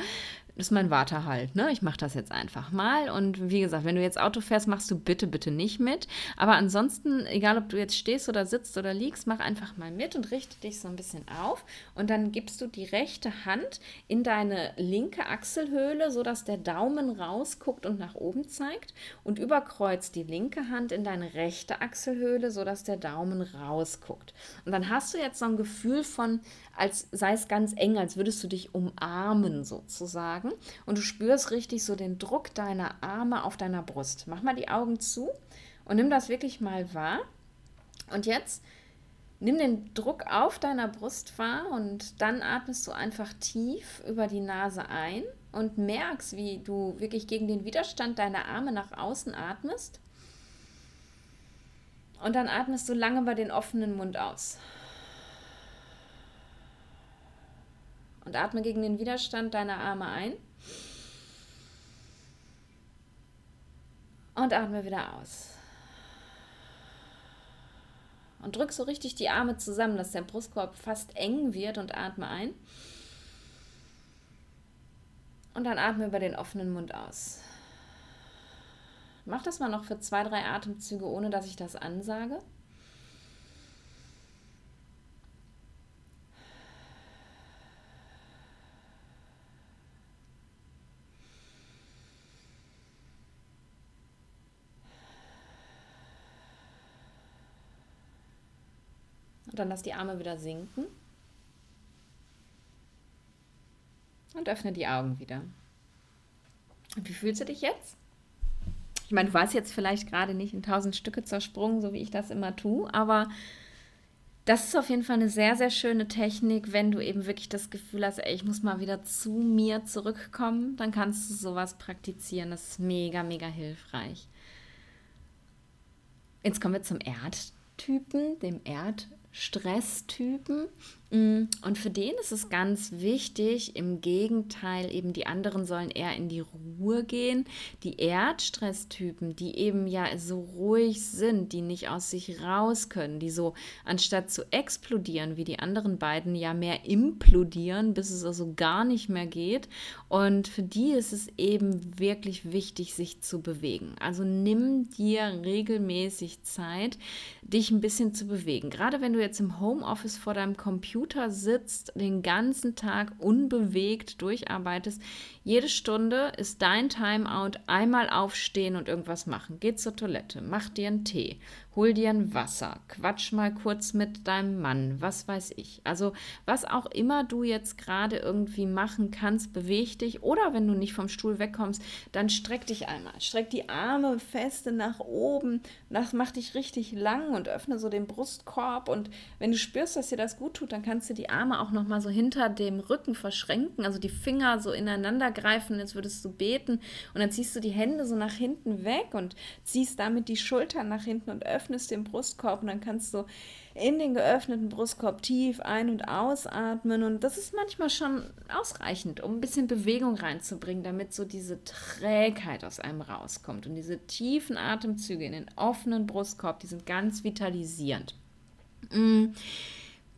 ist mein Vater halt. Ne? Ich mache das jetzt einfach mal. Und wie gesagt, wenn du jetzt Auto fährst, machst du bitte, bitte nicht mit. Aber ansonsten, egal ob du jetzt stehst oder sitzt oder liegst, mach einfach mal mit und richte dich so ein bisschen auf. Und dann gibst du die rechte Hand in deine linke Achselhöhle, sodass der Daumen rausguckt und nach oben zeigt. Und überkreuzt die linke Hand in deine rechte Achselhöhle, sodass der Daumen rausguckt. Und dann hast du jetzt so ein Gefühl von, als sei es ganz eng, als würdest du dich umarmen sozusagen. Und du spürst richtig so den Druck deiner Arme auf deiner Brust. Mach mal die Augen zu und nimm das wirklich mal wahr. Und jetzt nimm den Druck auf deiner Brust wahr und dann atmest du einfach tief über die Nase ein und merkst, wie du wirklich gegen den Widerstand deiner Arme nach außen atmest. Und dann atmest du lange über den offenen Mund aus. Und atme gegen den Widerstand deiner Arme ein. Und atme wieder aus. Und drück so richtig die Arme zusammen, dass der Brustkorb fast eng wird und atme ein. Und dann atme über den offenen Mund aus. Mach das mal noch für zwei, drei Atemzüge, ohne dass ich das ansage. Und dann lass die Arme wieder sinken. Und öffne die Augen wieder. Wie fühlst du dich jetzt? Ich meine, du warst jetzt vielleicht gerade nicht in tausend Stücke zersprungen, so wie ich das immer tue, aber das ist auf jeden Fall eine sehr, sehr schöne Technik, wenn du eben wirklich das Gefühl hast, ey, ich muss mal wieder zu mir zurückkommen, dann kannst du sowas praktizieren. Das ist mega, mega hilfreich. Jetzt kommen wir zum Erdtypen, dem Erd Stresstypen. Mm, und für den ist es ganz wichtig, im Gegenteil, eben die anderen sollen eher in die Ruhe gehen. Die Erdstresstypen, die eben ja so ruhig sind, die nicht aus sich raus können, die so anstatt zu explodieren wie die anderen beiden ja mehr implodieren, bis es also gar nicht mehr geht. Und für die ist es eben wirklich wichtig, sich zu bewegen. Also nimm dir regelmäßig Zeit, dich ein bisschen zu bewegen. Gerade wenn du jetzt im Homeoffice vor deinem Computer Computer sitzt, den ganzen Tag unbewegt durcharbeitest, jede Stunde ist dein Timeout einmal aufstehen und irgendwas machen. Geh zur Toilette, mach dir einen Tee, hol dir ein Wasser, quatsch mal kurz mit deinem Mann, was weiß ich. Also was auch immer du jetzt gerade irgendwie machen kannst, beweg dich oder wenn du nicht vom Stuhl wegkommst, dann streck dich einmal. Streck die Arme feste nach oben, das macht dich richtig lang und öffne so den Brustkorb und wenn du spürst, dass dir das gut tut, dann kannst du die Arme auch noch mal so hinter dem Rücken verschränken, also die Finger so ineinander greifen, als würdest du beten. Und dann ziehst du die Hände so nach hinten weg und ziehst damit die Schultern nach hinten und öffnest den Brustkorb. Und dann kannst du in den geöffneten Brustkorb tief ein- und ausatmen. Und das ist manchmal schon ausreichend, um ein bisschen Bewegung reinzubringen, damit so diese Trägheit aus einem rauskommt. Und diese tiefen Atemzüge in den offenen Brustkorb, die sind ganz vitalisierend. Mm.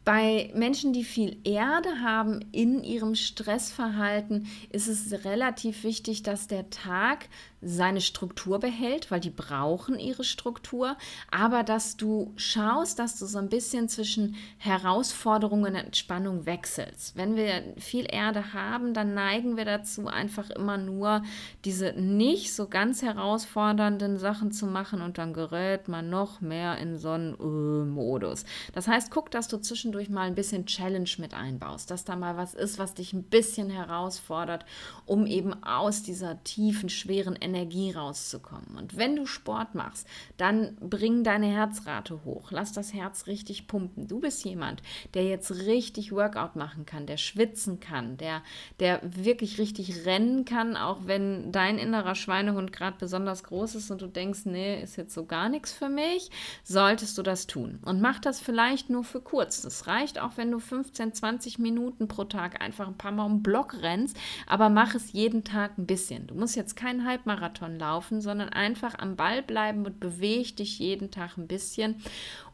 Bei Menschen, die viel Erde haben in ihrem Stressverhalten, ist es relativ wichtig, dass der Tag seine Struktur behält, weil die brauchen ihre Struktur, aber dass du schaust, dass du so ein bisschen zwischen Herausforderung und Entspannung wechselst. Wenn wir viel Erde haben, dann neigen wir dazu, einfach immer nur diese nicht so ganz herausfordernden Sachen zu machen und dann gerät man noch mehr in so einen äh, Modus. Das heißt, guck, dass du zwischendurch mal ein bisschen Challenge mit einbaust, dass da mal was ist, was dich ein bisschen herausfordert, um eben aus dieser tiefen, schweren Energie rauszukommen. Und wenn du Sport machst, dann bring deine Herzrate hoch. Lass das Herz richtig pumpen. Du bist jemand, der jetzt richtig Workout machen kann, der schwitzen kann, der, der wirklich richtig rennen kann, auch wenn dein innerer Schweinehund gerade besonders groß ist und du denkst, nee, ist jetzt so gar nichts für mich, solltest du das tun. Und mach das vielleicht nur für kurz. Das reicht auch, wenn du 15, 20 Minuten pro Tag einfach ein paar Mal um Block rennst, aber mach es jeden Tag ein bisschen. Du musst jetzt keinen Halbmarathon laufen, sondern einfach am Ball bleiben und beweg dich jeden Tag ein bisschen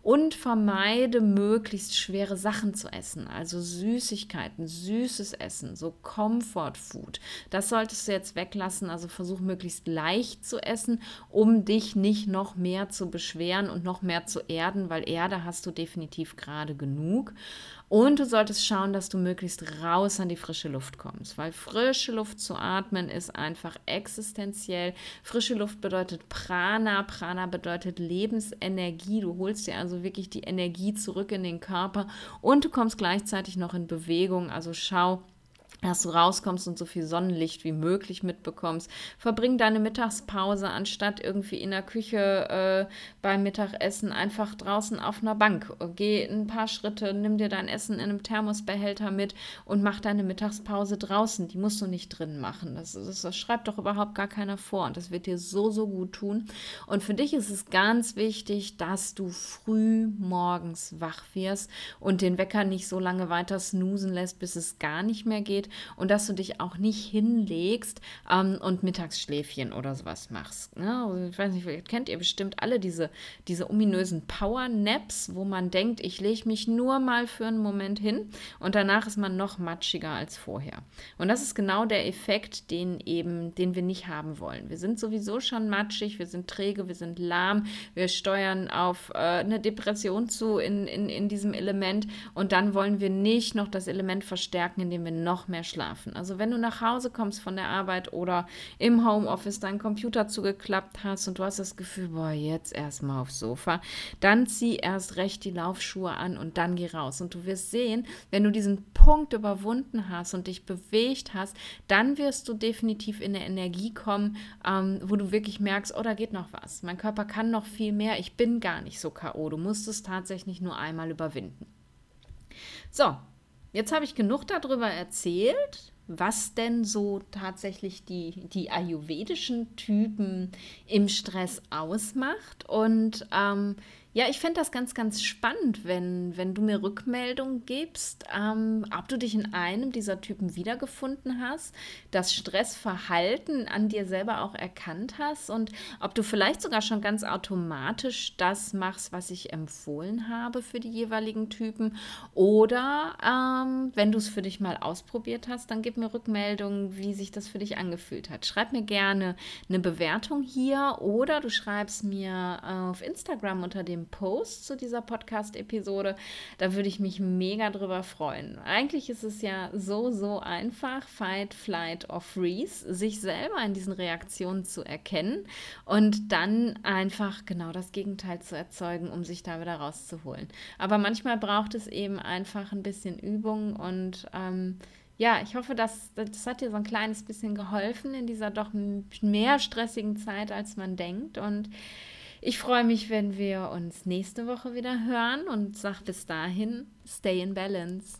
und vermeide möglichst schwere Sachen zu essen, also Süßigkeiten, süßes Essen, so Comfort Food. Das solltest du jetzt weglassen, also versuch möglichst leicht zu essen, um dich nicht noch mehr zu beschweren und noch mehr zu erden, weil Erde hast du definitiv gerade genug. Und du solltest schauen, dass du möglichst raus an die frische Luft kommst, weil frische Luft zu atmen ist einfach existenziell. Frische Luft bedeutet Prana, Prana bedeutet Lebensenergie. Du holst dir also wirklich die Energie zurück in den Körper und du kommst gleichzeitig noch in Bewegung. Also schau, dass du rauskommst und so viel Sonnenlicht wie möglich mitbekommst. Verbring deine Mittagspause anstatt irgendwie in der Küche äh, beim Mittagessen einfach draußen auf einer Bank. Geh ein paar Schritte, nimm dir dein Essen in einem Thermosbehälter mit und mach deine Mittagspause draußen. Die musst du nicht drin machen. Das, das, das schreibt doch überhaupt gar keiner vor und das wird dir so, so gut tun. Und für dich ist es ganz wichtig, dass du früh morgens wach wirst und den Wecker nicht so lange weiter snoosen lässt, bis es gar nicht mehr geht und dass du dich auch nicht hinlegst ähm, und Mittagsschläfchen oder sowas machst. Ne? Also ich weiß nicht, kennt ihr bestimmt alle diese, diese ominösen Power-Naps, wo man denkt, ich lege mich nur mal für einen Moment hin und danach ist man noch matschiger als vorher. Und das ist genau der Effekt, den eben, den wir nicht haben wollen. Wir sind sowieso schon matschig, wir sind träge, wir sind lahm, wir steuern auf äh, eine Depression zu in, in, in diesem Element und dann wollen wir nicht noch das Element verstärken, indem wir noch mehr schlafen. Also wenn du nach Hause kommst von der Arbeit oder im Homeoffice deinen Computer zugeklappt hast und du hast das Gefühl, boah, jetzt erstmal aufs Sofa, dann zieh erst recht die Laufschuhe an und dann geh raus. Und du wirst sehen, wenn du diesen Punkt überwunden hast und dich bewegt hast, dann wirst du definitiv in eine Energie kommen, ähm, wo du wirklich merkst, oh, da geht noch was. Mein Körper kann noch viel mehr. Ich bin gar nicht so K.O. Du musst es tatsächlich nur einmal überwinden. So, Jetzt habe ich genug darüber erzählt, was denn so tatsächlich die, die ayurvedischen Typen im Stress ausmacht. Und ähm, ja, ich fände das ganz, ganz spannend, wenn, wenn du mir Rückmeldung gibst, ähm, ob du dich in einem dieser Typen wiedergefunden hast, das Stressverhalten an dir selber auch erkannt hast und ob du vielleicht sogar schon ganz automatisch das machst, was ich empfohlen habe für die jeweiligen Typen. Oder ähm, wenn du es für dich mal ausprobiert hast, dann gib mir Rückmeldung, wie sich das für dich angefühlt hat. Schreib mir gerne eine Bewertung hier oder du schreibst mir äh, auf Instagram unter dem Post zu dieser Podcast-Episode. Da würde ich mich mega drüber freuen. Eigentlich ist es ja so, so einfach, Fight, Flight or Freeze, sich selber in diesen Reaktionen zu erkennen und dann einfach genau das Gegenteil zu erzeugen, um sich da wieder rauszuholen. Aber manchmal braucht es eben einfach ein bisschen Übung und ähm, ja, ich hoffe, dass das hat dir so ein kleines bisschen geholfen in dieser doch mehr stressigen Zeit, als man denkt. Und ich freue mich, wenn wir uns nächste Woche wieder hören und sag bis dahin, stay in balance.